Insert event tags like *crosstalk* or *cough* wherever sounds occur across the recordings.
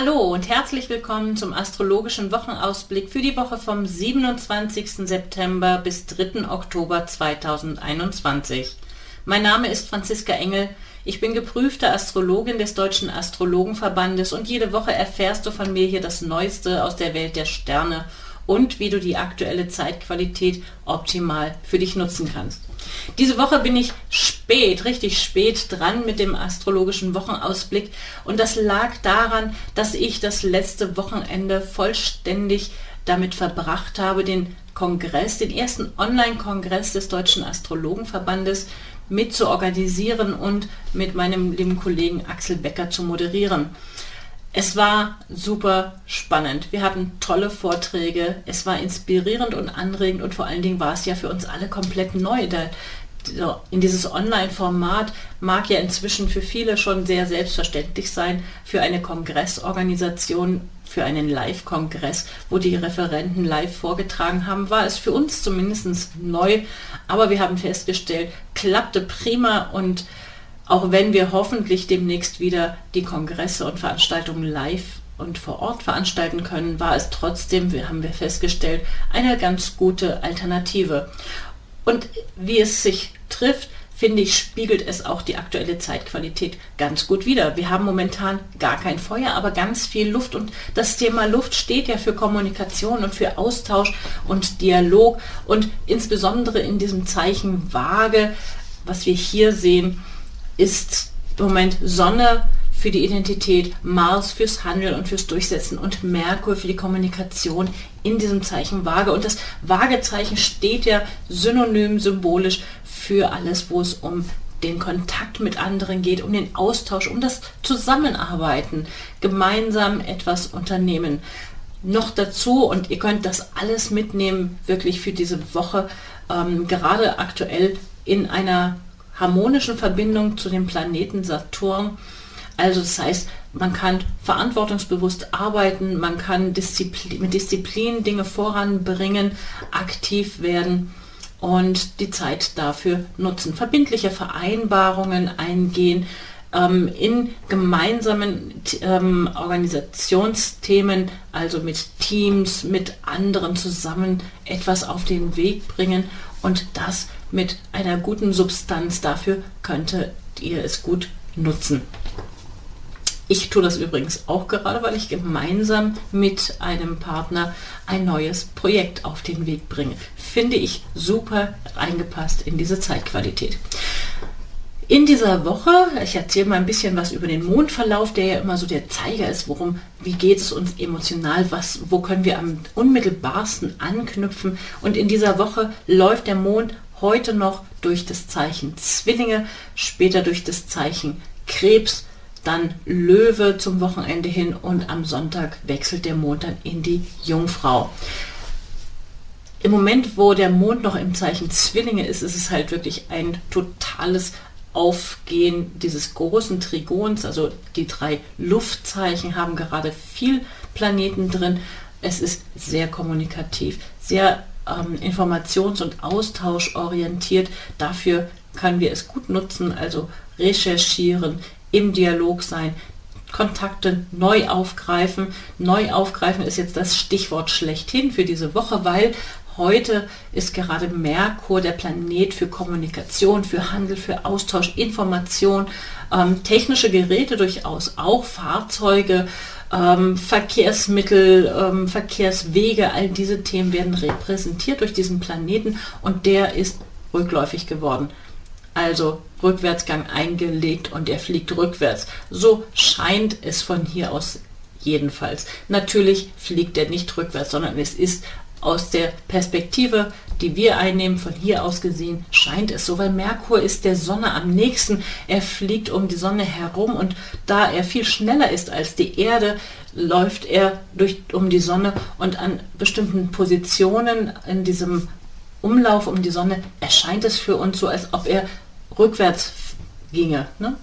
Hallo und herzlich willkommen zum astrologischen Wochenausblick für die Woche vom 27. September bis 3. Oktober 2021. Mein Name ist Franziska Engel. Ich bin geprüfte Astrologin des Deutschen Astrologenverbandes und jede Woche erfährst du von mir hier das Neueste aus der Welt der Sterne und wie du die aktuelle Zeitqualität optimal für dich nutzen kannst. Diese Woche bin ich spät, richtig spät dran mit dem astrologischen Wochenausblick und das lag daran, dass ich das letzte Wochenende vollständig damit verbracht habe, den Kongress, den ersten Online-Kongress des Deutschen Astrologenverbandes mit zu organisieren und mit meinem lieben Kollegen Axel Becker zu moderieren. Es war super spannend. Wir hatten tolle Vorträge. Es war inspirierend und anregend und vor allen Dingen war es ja für uns alle komplett neu. Da, in dieses Online-Format mag ja inzwischen für viele schon sehr selbstverständlich sein, für eine Kongressorganisation, für einen Live-Kongress, wo die Referenten live vorgetragen haben, war es für uns zumindest neu. Aber wir haben festgestellt, klappte prima und auch wenn wir hoffentlich demnächst wieder die Kongresse und Veranstaltungen live und vor Ort veranstalten können, war es trotzdem, wir haben wir festgestellt, eine ganz gute Alternative. Und wie es sich trifft, finde ich, spiegelt es auch die aktuelle Zeitqualität ganz gut wider. Wir haben momentan gar kein Feuer, aber ganz viel Luft. Und das Thema Luft steht ja für Kommunikation und für Austausch und Dialog. Und insbesondere in diesem Zeichen Waage, was wir hier sehen, ist im Moment Sonne für die Identität, Mars fürs Handeln und fürs Durchsetzen und Merkur für die Kommunikation in diesem Zeichen Waage. Und das Waagezeichen steht ja synonym symbolisch für alles, wo es um den Kontakt mit anderen geht, um den Austausch, um das Zusammenarbeiten, gemeinsam etwas unternehmen. Noch dazu, und ihr könnt das alles mitnehmen, wirklich für diese Woche, ähm, gerade aktuell in einer harmonischen Verbindung zu dem Planeten Saturn. Also das heißt, man kann verantwortungsbewusst arbeiten, man kann Disziplin, mit Disziplin Dinge voranbringen, aktiv werden und die Zeit dafür nutzen. Verbindliche Vereinbarungen eingehen, ähm, in gemeinsamen ähm, Organisationsthemen, also mit Teams, mit anderen zusammen etwas auf den Weg bringen und das mit einer guten Substanz. Dafür könntet ihr es gut nutzen. Ich tue das übrigens auch gerade, weil ich gemeinsam mit einem Partner ein neues Projekt auf den Weg bringe. Finde ich super eingepasst in diese Zeitqualität. In dieser Woche, ich erzähle mal ein bisschen was über den Mondverlauf, der ja immer so der Zeiger ist, worum, wie geht es uns emotional, was, wo können wir am unmittelbarsten anknüpfen. Und in dieser Woche läuft der Mond heute noch durch das Zeichen Zwillinge, später durch das Zeichen Krebs, dann Löwe zum Wochenende hin und am Sonntag wechselt der Mond dann in die Jungfrau. Im Moment, wo der Mond noch im Zeichen Zwillinge ist, ist es halt wirklich ein totales Aufgehen dieses großen Trigons. Also die drei Luftzeichen haben gerade viel Planeten drin. Es ist sehr kommunikativ, sehr ähm, informations- und austauschorientiert. Dafür können wir es gut nutzen, also recherchieren, im Dialog sein, Kontakte neu aufgreifen. Neu aufgreifen ist jetzt das Stichwort schlechthin für diese Woche, weil heute ist gerade Merkur der Planet für Kommunikation, für Handel, für Austausch, Information, ähm, technische Geräte durchaus auch, Fahrzeuge, ähm, Verkehrsmittel, ähm, Verkehrswege, all diese Themen werden repräsentiert durch diesen Planeten und der ist rückläufig geworden. Also Rückwärtsgang eingelegt und er fliegt rückwärts. So scheint es von hier aus jedenfalls. Natürlich fliegt er nicht rückwärts, sondern es ist aus der Perspektive, die wir einnehmen, von hier aus gesehen, scheint es so, weil Merkur ist der Sonne am nächsten. Er fliegt um die Sonne herum und da er viel schneller ist als die Erde, läuft er durch, um die Sonne und an bestimmten Positionen in diesem Umlauf um die Sonne erscheint es für uns so, als ob er rückwärts ginge. Ne?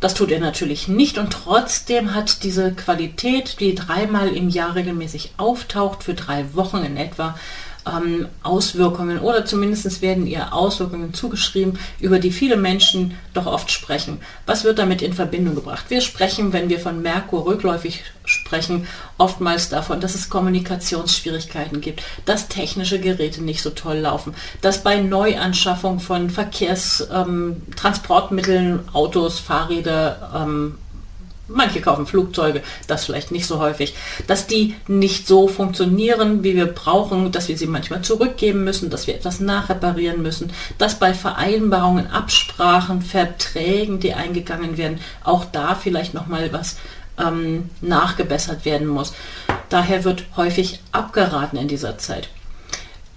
Das tut er natürlich nicht und trotzdem hat diese Qualität, die dreimal im Jahr regelmäßig auftaucht, für drei Wochen in etwa, ähm, Auswirkungen oder zumindest werden ihr Auswirkungen zugeschrieben, über die viele Menschen doch oft sprechen. Was wird damit in Verbindung gebracht? Wir sprechen, wenn wir von Merkur rückläufig sprechen, oftmals davon, dass es Kommunikationsschwierigkeiten gibt, dass technische Geräte nicht so toll laufen, dass bei Neuanschaffung von Verkehrstransportmitteln, ähm, Autos, Fahrräder, ähm, Manche kaufen Flugzeuge, das vielleicht nicht so häufig, dass die nicht so funktionieren, wie wir brauchen, dass wir sie manchmal zurückgeben müssen, dass wir etwas nachreparieren müssen, dass bei Vereinbarungen, Absprachen, Verträgen, die eingegangen werden, auch da vielleicht noch mal was ähm, nachgebessert werden muss. Daher wird häufig abgeraten in dieser Zeit.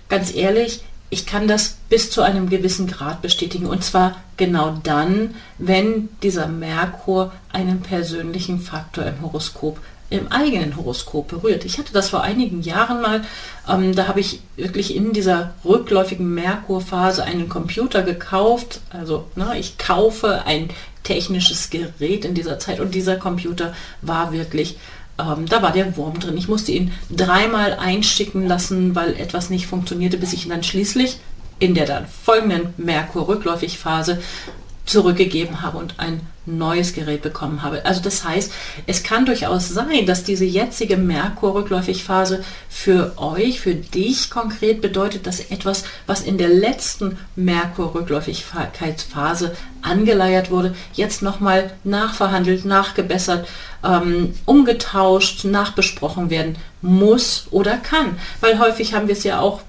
Ganz ehrlich, ich kann das bis zu einem gewissen Grad bestätigen. Und zwar genau dann, wenn dieser Merkur einen persönlichen Faktor im Horoskop im eigenen Horoskop berührt. Ich hatte das vor einigen Jahren mal, ähm, da habe ich wirklich in dieser rückläufigen Merkurphase einen Computer gekauft. Also ne, ich kaufe ein technisches Gerät in dieser Zeit und dieser Computer war wirklich ähm, da war der Wurm drin. Ich musste ihn dreimal einschicken lassen, weil etwas nicht funktionierte, bis ich ihn dann schließlich in der dann folgenden Merkur-Rückläufig-Phase zurückgegeben habe und ein neues Gerät bekommen habe. Also das heißt, es kann durchaus sein, dass diese jetzige Merkur-Rückläufig-Phase für euch, für dich konkret bedeutet, dass etwas, was in der letzten Merkur-Rückläufigkeitsphase angeleiert wurde, jetzt nochmal nachverhandelt, nachgebessert, ähm, umgetauscht, nachbesprochen werden muss oder kann. Weil häufig haben wir es ja auch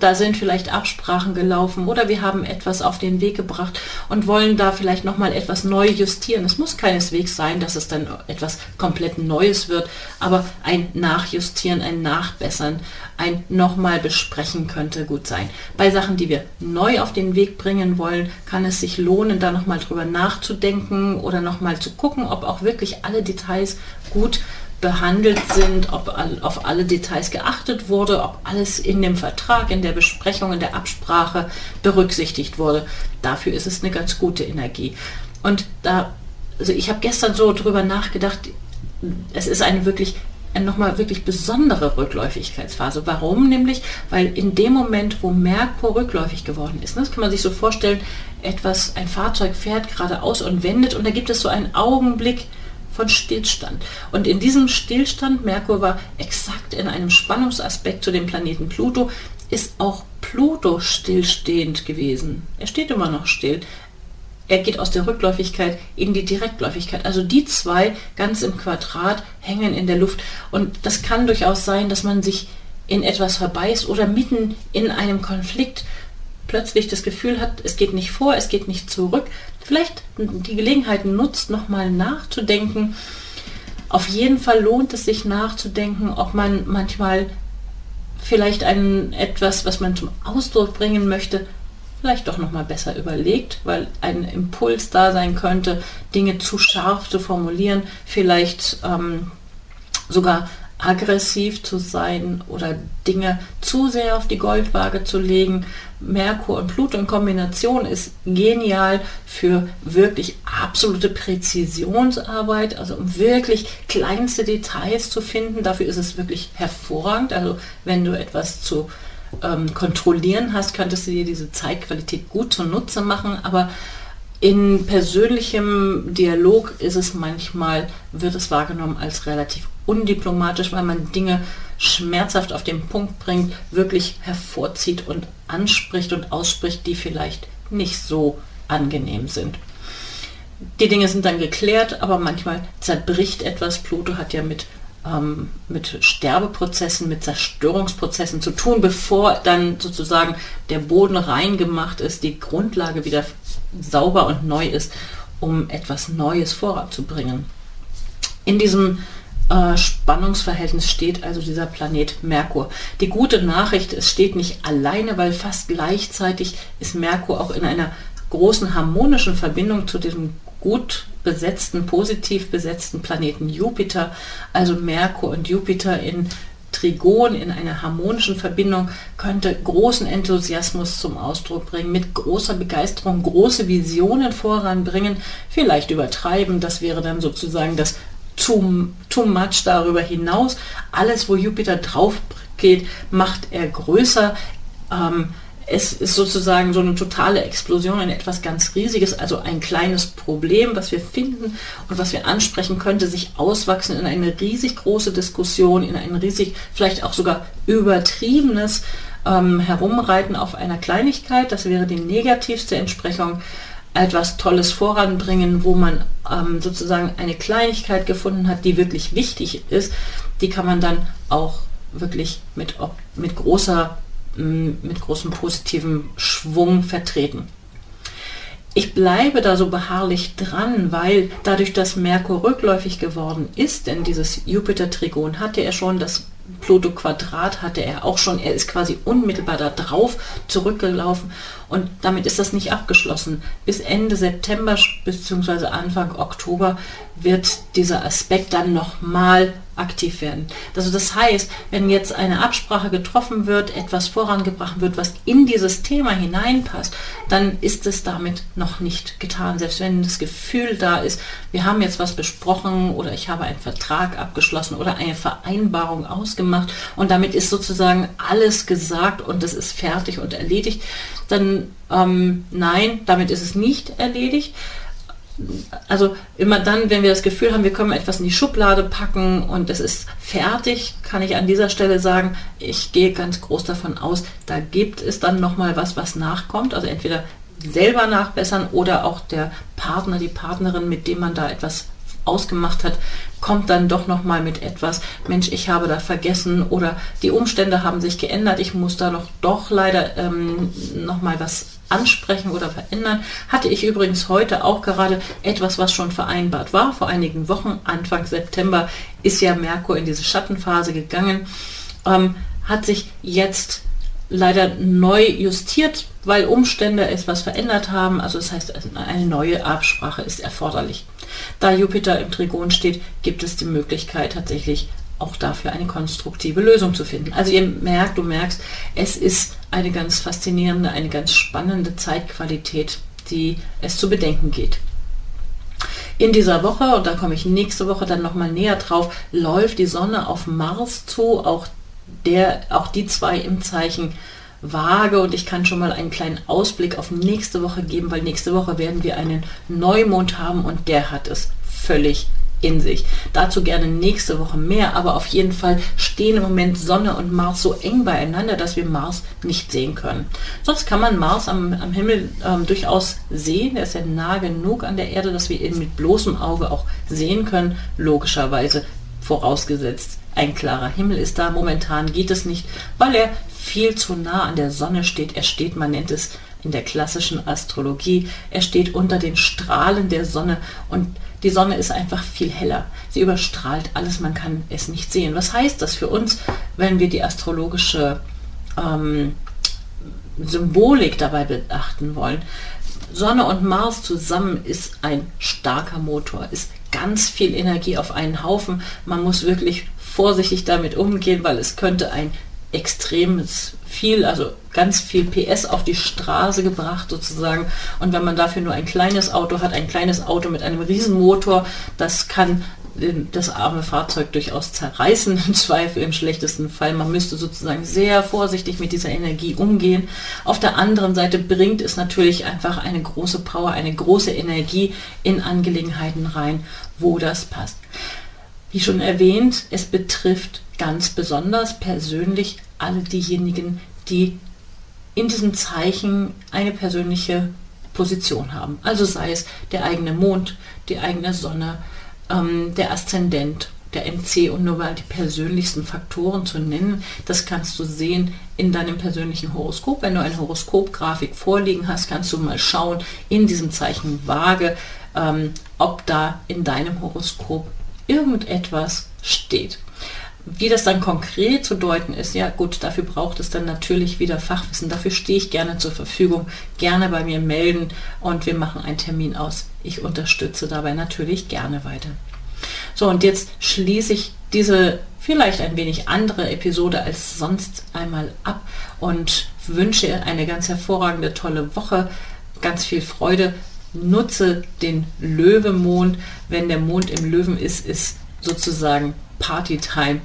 da sind vielleicht Absprachen gelaufen oder wir haben etwas auf den Weg gebracht und wollen da vielleicht nochmal etwas neu justieren. Es muss keineswegs sein, dass es dann etwas komplett Neues wird, aber ein Nachjustieren, ein Nachbessern, ein nochmal besprechen könnte gut sein. Bei Sachen, die wir neu auf den Weg bringen wollen, kann es sich lohnen, da nochmal drüber nachzudenken oder nochmal zu gucken, ob auch wirklich alle Details gut behandelt sind, ob auf alle Details geachtet wurde, ob alles in dem Vertrag, in der Besprechung, in der Absprache berücksichtigt wurde. Dafür ist es eine ganz gute Energie. Und da, also ich habe gestern so drüber nachgedacht, es ist eine wirklich nochmal wirklich besondere Rückläufigkeitsphase. Warum? Nämlich, weil in dem Moment, wo Merkur rückläufig geworden ist, ne, das kann man sich so vorstellen, etwas, ein Fahrzeug fährt geradeaus und wendet und da gibt es so einen Augenblick, von Stillstand. Und in diesem Stillstand, Merkur war exakt in einem Spannungsaspekt zu dem Planeten Pluto, ist auch Pluto stillstehend gewesen. Er steht immer noch still. Er geht aus der Rückläufigkeit in die Direktläufigkeit. Also die zwei ganz im Quadrat hängen in der Luft. Und das kann durchaus sein, dass man sich in etwas verbeißt oder mitten in einem Konflikt plötzlich das Gefühl hat, es geht nicht vor, es geht nicht zurück, vielleicht die Gelegenheit nutzt, nochmal nachzudenken. Auf jeden Fall lohnt es sich nachzudenken, ob man manchmal vielleicht ein etwas, was man zum Ausdruck bringen möchte, vielleicht doch nochmal besser überlegt, weil ein Impuls da sein könnte, Dinge zu scharf zu formulieren, vielleicht ähm, sogar aggressiv zu sein oder Dinge zu sehr auf die Goldwaage zu legen. Merkur und Pluto in Kombination ist genial für wirklich absolute Präzisionsarbeit, also um wirklich kleinste Details zu finden. Dafür ist es wirklich hervorragend. Also wenn du etwas zu ähm, kontrollieren hast, könntest du dir diese Zeitqualität gut zunutze machen, aber in persönlichem Dialog ist es manchmal, wird es wahrgenommen als relativ undiplomatisch, weil man Dinge schmerzhaft auf den Punkt bringt, wirklich hervorzieht und anspricht und ausspricht, die vielleicht nicht so angenehm sind. Die Dinge sind dann geklärt, aber manchmal zerbricht etwas. Pluto hat ja mit, ähm, mit Sterbeprozessen, mit Zerstörungsprozessen zu tun, bevor dann sozusagen der Boden rein gemacht ist, die Grundlage wieder sauber und neu ist, um etwas Neues voranzubringen. In diesem äh, Spannungsverhältnis steht also dieser Planet Merkur. Die gute Nachricht, es steht nicht alleine, weil fast gleichzeitig ist Merkur auch in einer großen harmonischen Verbindung zu diesem gut besetzten, positiv besetzten Planeten Jupiter. Also Merkur und Jupiter in Trigon in einer harmonischen Verbindung könnte großen Enthusiasmus zum Ausdruck bringen, mit großer Begeisterung große Visionen voranbringen, vielleicht übertreiben, das wäre dann sozusagen das too, too much darüber hinaus. Alles, wo Jupiter drauf geht, macht er größer. Ähm, es ist sozusagen so eine totale Explosion in etwas ganz Riesiges, also ein kleines Problem, was wir finden und was wir ansprechen, könnte sich auswachsen in eine riesig große Diskussion, in ein riesig, vielleicht auch sogar übertriebenes ähm, Herumreiten auf einer Kleinigkeit. Das wäre die negativste Entsprechung. Etwas Tolles voranbringen, wo man ähm, sozusagen eine Kleinigkeit gefunden hat, die wirklich wichtig ist, die kann man dann auch wirklich mit, mit großer mit großem positiven Schwung vertreten. Ich bleibe da so beharrlich dran, weil dadurch, dass Merkur rückläufig geworden ist, denn dieses Jupiter-Trigon hatte er schon, das Pluto-Quadrat hatte er auch schon, er ist quasi unmittelbar da drauf zurückgelaufen und damit ist das nicht abgeschlossen. Bis Ende September bzw. Anfang Oktober wird dieser Aspekt dann nochmal aktiv werden. Also das heißt, wenn jetzt eine Absprache getroffen wird, etwas vorangebracht wird, was in dieses Thema hineinpasst, dann ist es damit noch nicht getan. Selbst wenn das Gefühl da ist, wir haben jetzt was besprochen oder ich habe einen Vertrag abgeschlossen oder eine Vereinbarung ausgemacht und damit ist sozusagen alles gesagt und es ist fertig und erledigt, dann ähm, nein, damit ist es nicht erledigt also immer dann, wenn wir das Gefühl haben, wir können etwas in die Schublade packen und es ist fertig, kann ich an dieser Stelle sagen, ich gehe ganz groß davon aus, da gibt es dann nochmal was, was nachkommt. Also entweder selber nachbessern oder auch der Partner, die Partnerin, mit dem man da etwas ausgemacht hat, kommt dann doch noch mal mit etwas, Mensch, ich habe da vergessen oder die Umstände haben sich geändert, ich muss da noch doch leider ähm, noch mal was ansprechen oder verändern. Hatte ich übrigens heute auch gerade etwas, was schon vereinbart war. Vor einigen Wochen, Anfang September, ist ja Merkur in diese Schattenphase gegangen, ähm, hat sich jetzt leider neu justiert, weil Umstände etwas verändert haben. Also das heißt, eine neue Absprache ist erforderlich. Da Jupiter im Trigon steht, gibt es die Möglichkeit tatsächlich auch dafür eine konstruktive Lösung zu finden. Also ihr merkt, du merkst, es ist eine ganz faszinierende, eine ganz spannende Zeitqualität, die es zu bedenken geht. In dieser Woche, und da komme ich nächste Woche dann nochmal näher drauf, läuft die Sonne auf Mars zu, auch, der, auch die zwei im Zeichen Waage und ich kann schon mal einen kleinen Ausblick auf nächste Woche geben, weil nächste Woche werden wir einen Neumond haben und der hat es völlig in sich. Dazu gerne nächste Woche mehr, aber auf jeden Fall stehen im Moment Sonne und Mars so eng beieinander, dass wir Mars nicht sehen können. Sonst kann man Mars am, am Himmel ähm, durchaus sehen. Er ist ja nah genug an der Erde, dass wir ihn mit bloßem Auge auch sehen können. Logischerweise vorausgesetzt, ein klarer Himmel ist da. Momentan geht es nicht, weil er viel zu nah an der Sonne steht. Er steht, man nennt es in der klassischen Astrologie, er steht unter den Strahlen der Sonne und die Sonne ist einfach viel heller. Sie überstrahlt alles, man kann es nicht sehen. Was heißt das für uns, wenn wir die astrologische ähm, Symbolik dabei beachten wollen? Sonne und Mars zusammen ist ein starker Motor, ist ganz viel Energie auf einen Haufen. Man muss wirklich vorsichtig damit umgehen, weil es könnte ein extremes viel, also ganz viel PS auf die Straße gebracht sozusagen. Und wenn man dafür nur ein kleines Auto hat, ein kleines Auto mit einem Riesenmotor, das kann das arme Fahrzeug durchaus zerreißen, im *laughs* Zweifel im schlechtesten Fall. Man müsste sozusagen sehr vorsichtig mit dieser Energie umgehen. Auf der anderen Seite bringt es natürlich einfach eine große Power, eine große Energie in Angelegenheiten rein, wo das passt. Wie schon erwähnt, es betrifft ganz besonders persönlich alle diejenigen, die in diesem Zeichen eine persönliche Position haben. Also sei es der eigene Mond, die eigene Sonne, ähm, der Aszendent, der MC und nur mal die persönlichsten Faktoren zu nennen, das kannst du sehen in deinem persönlichen Horoskop. Wenn du eine Horoskopgrafik vorliegen hast, kannst du mal schauen in diesem Zeichen Waage, ähm, ob da in deinem Horoskop irgendetwas steht. Wie das dann konkret zu deuten ist, ja gut, dafür braucht es dann natürlich wieder Fachwissen. Dafür stehe ich gerne zur Verfügung. Gerne bei mir melden und wir machen einen Termin aus. Ich unterstütze dabei natürlich gerne weiter. So, und jetzt schließe ich diese vielleicht ein wenig andere Episode als sonst einmal ab und wünsche eine ganz hervorragende, tolle Woche. Ganz viel Freude. Nutze den Löwemond. Wenn der Mond im Löwen ist, ist sozusagen Partytime.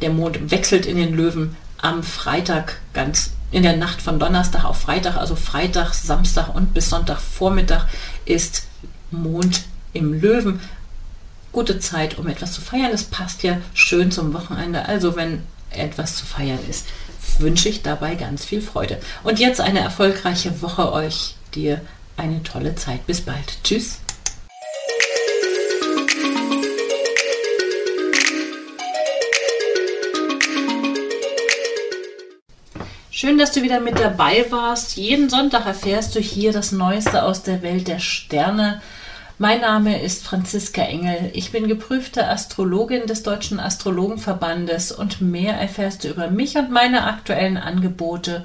Der Mond wechselt in den Löwen am Freitag ganz in der Nacht von Donnerstag auf Freitag, also Freitag, Samstag und bis Sonntagvormittag ist Mond im Löwen. Gute Zeit, um etwas zu feiern. Es passt ja schön zum Wochenende. Also wenn etwas zu feiern ist, wünsche ich dabei ganz viel Freude. Und jetzt eine erfolgreiche Woche euch, dir eine tolle Zeit. Bis bald. Tschüss. Schön, dass du wieder mit dabei warst. Jeden Sonntag erfährst du hier das Neueste aus der Welt der Sterne. Mein Name ist Franziska Engel. Ich bin geprüfte Astrologin des Deutschen Astrologenverbandes und mehr erfährst du über mich und meine aktuellen Angebote